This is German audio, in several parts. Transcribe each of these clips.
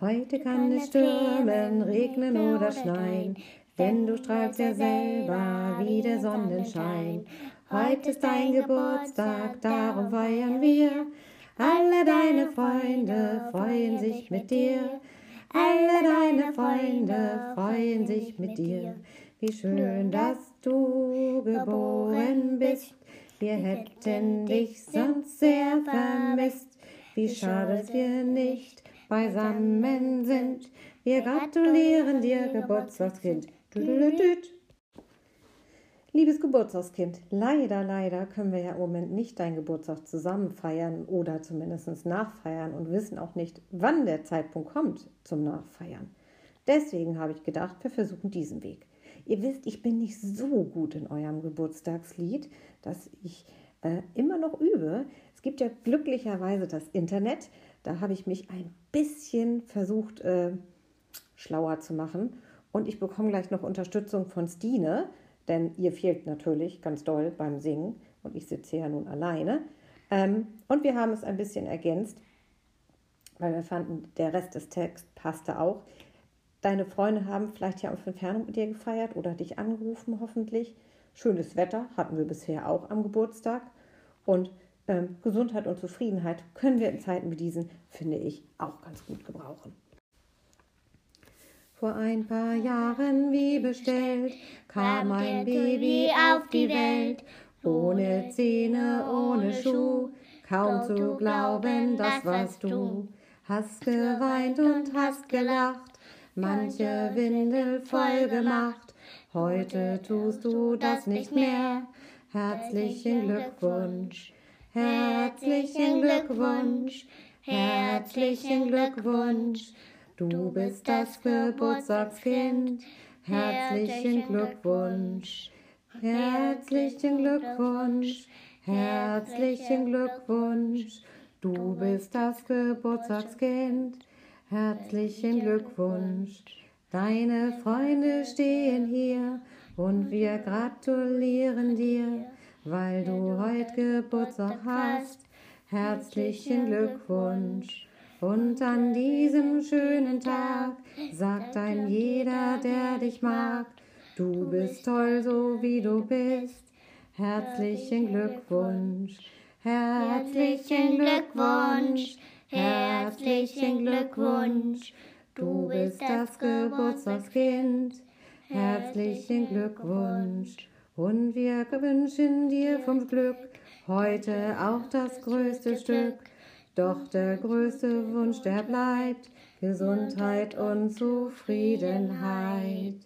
Heute kann es stürmen, regnen oder schneien, denn du strahlst ja selber wie der Sonnenschein. Heute ist dein Geburtstag, darum feiern wir. Alle deine Freunde freuen sich mit dir. Alle deine Freunde freuen sich mit dir. Wie schön, dass du geboren bist. Wir hätten dich sonst sehr vermisst. Wie schade, dass wir nicht beisammen sind. Wir gratulieren dir, Geburtstagskind. Liebes Geburtstagskind, leider, leider können wir ja im Moment nicht deinen Geburtstag zusammen feiern oder zumindest nachfeiern und wissen auch nicht, wann der Zeitpunkt kommt zum Nachfeiern. Deswegen habe ich gedacht, wir versuchen diesen Weg. Ihr wisst, ich bin nicht so gut in eurem Geburtstagslied, dass ich äh, immer noch übe. Es gibt ja glücklicherweise das Internet. Da habe ich mich ein bisschen versucht, äh, schlauer zu machen. Und ich bekomme gleich noch Unterstützung von Stine denn ihr fehlt natürlich ganz doll beim Singen und ich sitze ja nun alleine. Ähm, und wir haben es ein bisschen ergänzt, weil wir fanden, der Rest des Texts passte auch. Deine Freunde haben vielleicht ja auf Entfernung mit dir gefeiert oder dich angerufen, hoffentlich. Schönes Wetter hatten wir bisher auch am Geburtstag. Und ähm, Gesundheit und Zufriedenheit können wir in Zeiten wie diesen, finde ich, auch ganz gut gebrauchen. Vor ein paar Jahren wie bestellt kam ein Baby auf die Welt, ohne Zähne, ohne Schuh, kaum zu glauben, das warst du. Hast geweint und hast gelacht, manche Windel voll gemacht, heute tust du das nicht mehr. Herzlichen Glückwunsch, herzlichen Glückwunsch, herzlichen Glückwunsch. Du bist das Geburtstagskind. Herzlichen Glückwunsch. Herzlichen Glückwunsch. Herzlichen Glückwunsch. Du bist das Geburtstagskind. Herzlichen Glückwunsch. Deine Freunde stehen hier und wir gratulieren dir, weil du heute Geburtstag hast. Herzlichen Glückwunsch. Und an diesem schönen Tag sagt ein jeder, der dich mag, du bist toll, so wie du bist. Herzlichen Glückwunsch, herzlichen Glückwunsch, herzlichen Glückwunsch. Du bist das Geburtstagskind. Herzlichen Glückwunsch. Und wir wünschen dir vom Glück heute auch das größte Stück doch der größte Wunsch, der bleibt Gesundheit und Zufriedenheit.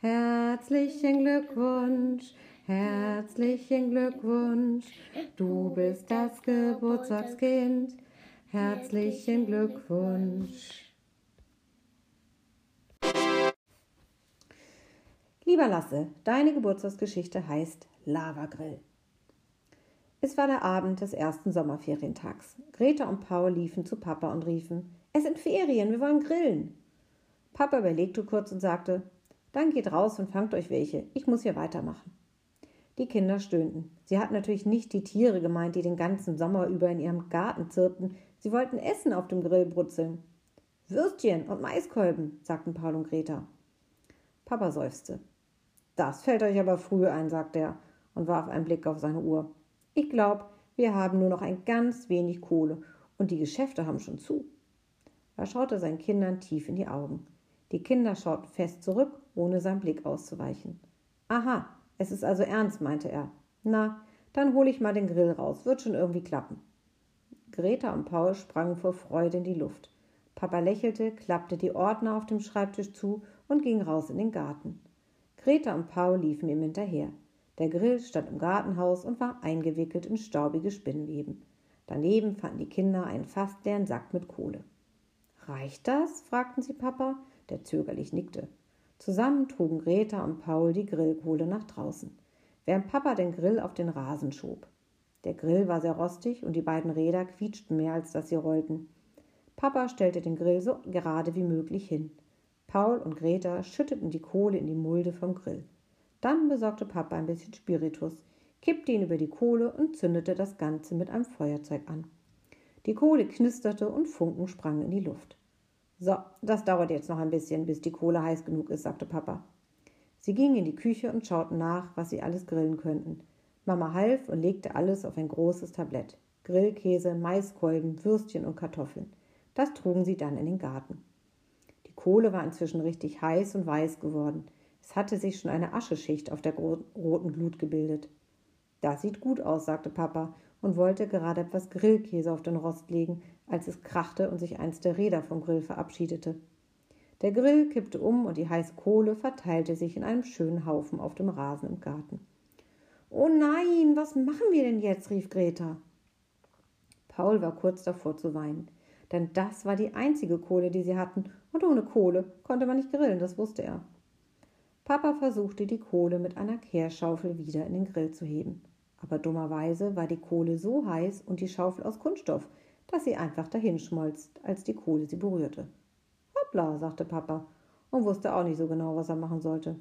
Herzlichen Glückwunsch, herzlichen Glückwunsch, du bist das Geburtstagskind. Herzlichen Glückwunsch. Lieber Lasse, deine Geburtstagsgeschichte heißt Lavagrill. Es war der Abend des ersten Sommerferientags. Greta und Paul liefen zu Papa und riefen: Es sind Ferien, wir wollen grillen. Papa überlegte kurz und sagte: Dann geht raus und fangt euch welche. Ich muss hier weitermachen. Die Kinder stöhnten. Sie hatten natürlich nicht die Tiere gemeint, die den ganzen Sommer über in ihrem Garten zirpten. Sie wollten Essen auf dem Grill brutzeln. Würstchen und Maiskolben, sagten Paul und Greta. Papa seufzte. Das fällt euch aber früh ein, sagte er und warf einen Blick auf seine Uhr. Ich glaube, wir haben nur noch ein ganz wenig Kohle und die Geschäfte haben schon zu. Er schaute seinen Kindern tief in die Augen. Die Kinder schauten fest zurück, ohne seinen Blick auszuweichen. Aha, es ist also ernst, meinte er. Na, dann hole ich mal den Grill raus, wird schon irgendwie klappen. Greta und Paul sprangen vor Freude in die Luft. Papa lächelte, klappte die Ordner auf dem Schreibtisch zu und ging raus in den Garten. Greta und Paul liefen ihm hinterher. Der Grill stand im Gartenhaus und war eingewickelt in staubige Spinnweben. Daneben fanden die Kinder einen fast leeren Sack mit Kohle. Reicht das? fragten sie Papa, der zögerlich nickte. Zusammen trugen Greta und Paul die Grillkohle nach draußen, während Papa den Grill auf den Rasen schob. Der Grill war sehr rostig und die beiden Räder quietschten mehr, als dass sie rollten. Papa stellte den Grill so gerade wie möglich hin. Paul und Greta schütteten die Kohle in die Mulde vom Grill. Dann besorgte Papa ein bisschen Spiritus, kippte ihn über die Kohle und zündete das Ganze mit einem Feuerzeug an. Die Kohle knisterte und Funken sprangen in die Luft. So, das dauert jetzt noch ein bisschen, bis die Kohle heiß genug ist, sagte Papa. Sie gingen in die Küche und schauten nach, was sie alles grillen könnten. Mama half und legte alles auf ein großes Tablett. Grillkäse, Maiskolben, Würstchen und Kartoffeln. Das trugen sie dann in den Garten. Kohle war inzwischen richtig heiß und weiß geworden. Es hatte sich schon eine Ascheschicht auf der roten Glut gebildet. Das sieht gut aus, sagte Papa und wollte gerade etwas Grillkäse auf den Rost legen, als es krachte und sich eins der Räder vom Grill verabschiedete. Der Grill kippte um und die heiße Kohle verteilte sich in einem schönen Haufen auf dem Rasen im Garten. Oh nein, was machen wir denn jetzt? rief Greta. Paul war kurz davor zu weinen, denn das war die einzige Kohle, die sie hatten, und ohne Kohle konnte man nicht grillen, das wusste er. Papa versuchte die Kohle mit einer Kehrschaufel wieder in den Grill zu heben. Aber dummerweise war die Kohle so heiß und die Schaufel aus Kunststoff, dass sie einfach dahinschmolz, als die Kohle sie berührte. Hoppla, sagte Papa und wusste auch nicht so genau, was er machen sollte.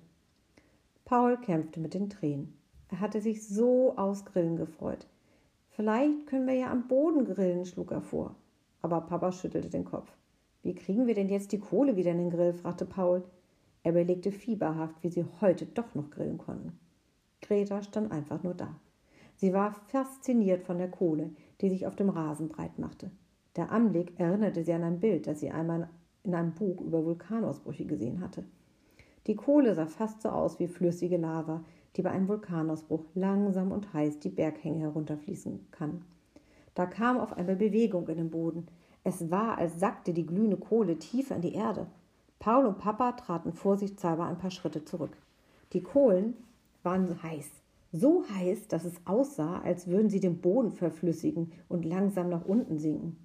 Paul kämpfte mit den Tränen. Er hatte sich so aufs Grillen gefreut. Vielleicht können wir ja am Boden grillen, schlug er vor. Aber Papa schüttelte den Kopf. Wie kriegen wir denn jetzt die Kohle wieder in den Grill? fragte Paul. Er überlegte fieberhaft, wie sie heute doch noch grillen konnten. Greta stand einfach nur da. Sie war fasziniert von der Kohle, die sich auf dem Rasen breit machte. Der Anblick erinnerte sie an ein Bild, das sie einmal in einem Buch über Vulkanausbrüche gesehen hatte. Die Kohle sah fast so aus wie flüssige Lava, die bei einem Vulkanausbruch langsam und heiß die Berghänge herunterfließen kann. Da kam auf einmal Bewegung in den Boden. Es war, als sackte die glühende Kohle tiefer in die Erde. Paul und Papa traten vorsichtshalber ein paar Schritte zurück. Die Kohlen waren heiß so heiß, dass es aussah, als würden sie den Boden verflüssigen und langsam nach unten sinken.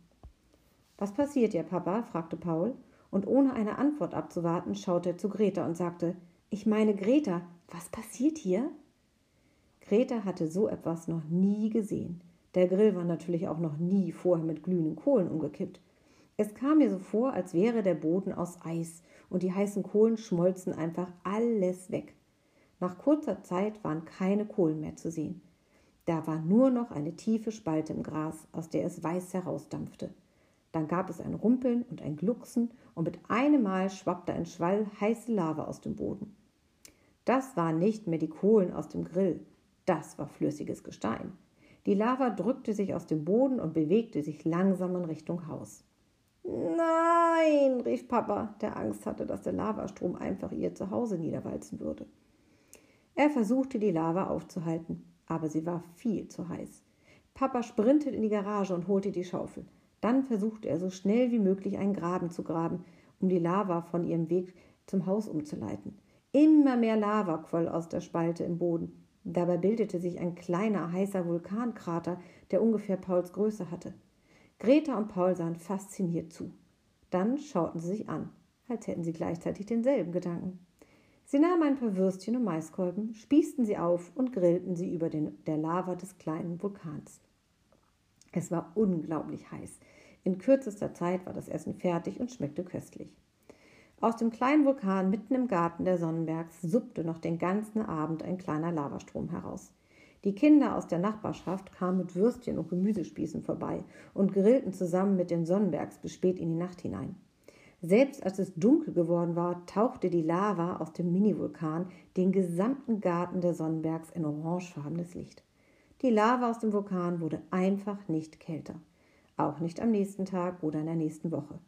Was passiert dir, Papa? fragte Paul, und ohne eine Antwort abzuwarten, schaute er zu Greta und sagte Ich meine, Greta, was passiert hier? Greta hatte so etwas noch nie gesehen. Der Grill war natürlich auch noch nie vorher mit glühenden Kohlen umgekippt. Es kam mir so vor, als wäre der Boden aus Eis und die heißen Kohlen schmolzen einfach alles weg. Nach kurzer Zeit waren keine Kohlen mehr zu sehen. Da war nur noch eine tiefe Spalte im Gras, aus der es weiß herausdampfte. Dann gab es ein Rumpeln und ein Glucksen, und mit einem Mal schwappte ein Schwall heiße Lava aus dem Boden. Das waren nicht mehr die Kohlen aus dem Grill, das war flüssiges Gestein. Die Lava drückte sich aus dem Boden und bewegte sich langsam in Richtung Haus. Nein, rief Papa, der Angst hatte, dass der Lavastrom einfach ihr Zuhause niederwalzen würde. Er versuchte, die Lava aufzuhalten, aber sie war viel zu heiß. Papa sprintete in die Garage und holte die Schaufel. Dann versuchte er so schnell wie möglich einen Graben zu graben, um die Lava von ihrem Weg zum Haus umzuleiten. Immer mehr Lava quoll aus der Spalte im Boden. Dabei bildete sich ein kleiner, heißer Vulkankrater, der ungefähr Pauls Größe hatte. Greta und Paul sahen fasziniert zu. Dann schauten sie sich an, als hätten sie gleichzeitig denselben Gedanken. Sie nahmen ein paar Würstchen und Maiskolben, spießten sie auf und grillten sie über den, der Lava des kleinen Vulkans. Es war unglaublich heiß. In kürzester Zeit war das Essen fertig und schmeckte köstlich. Aus dem kleinen Vulkan mitten im Garten der Sonnenbergs suppte noch den ganzen Abend ein kleiner Lavastrom heraus. Die Kinder aus der Nachbarschaft kamen mit Würstchen und Gemüsespießen vorbei und grillten zusammen mit den Sonnenbergs bis spät in die Nacht hinein. Selbst als es dunkel geworden war, tauchte die Lava aus dem Minivulkan den gesamten Garten der Sonnenbergs in orangefarbenes Licht. Die Lava aus dem Vulkan wurde einfach nicht kälter. Auch nicht am nächsten Tag oder in der nächsten Woche.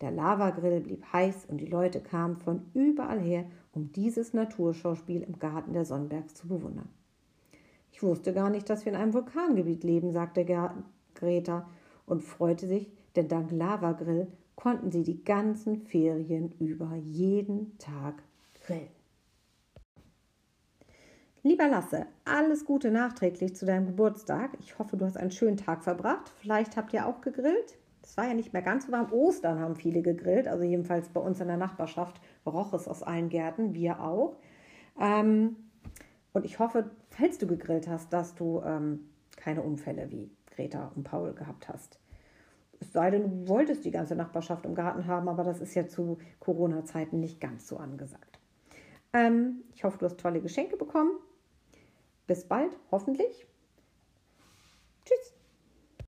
Der Lavagrill blieb heiß und die Leute kamen von überall her, um dieses Naturschauspiel im Garten der Sonnenbergs zu bewundern. Ich wusste gar nicht, dass wir in einem Vulkangebiet leben, sagte Greta und freute sich, denn dank Lavagrill konnten sie die ganzen Ferien über jeden Tag grillen. Lieber Lasse, alles Gute nachträglich zu deinem Geburtstag. Ich hoffe, du hast einen schönen Tag verbracht. Vielleicht habt ihr auch gegrillt. Es war ja nicht mehr ganz so warm. Ostern haben viele gegrillt, also jedenfalls bei uns in der Nachbarschaft roch es aus allen Gärten, wir auch. Ähm, und ich hoffe, falls du gegrillt hast, dass du ähm, keine Unfälle wie Greta und Paul gehabt hast. Es sei denn, du wolltest die ganze Nachbarschaft im Garten haben, aber das ist ja zu Corona-Zeiten nicht ganz so angesagt. Ähm, ich hoffe, du hast tolle Geschenke bekommen. Bis bald, hoffentlich. Tschüss.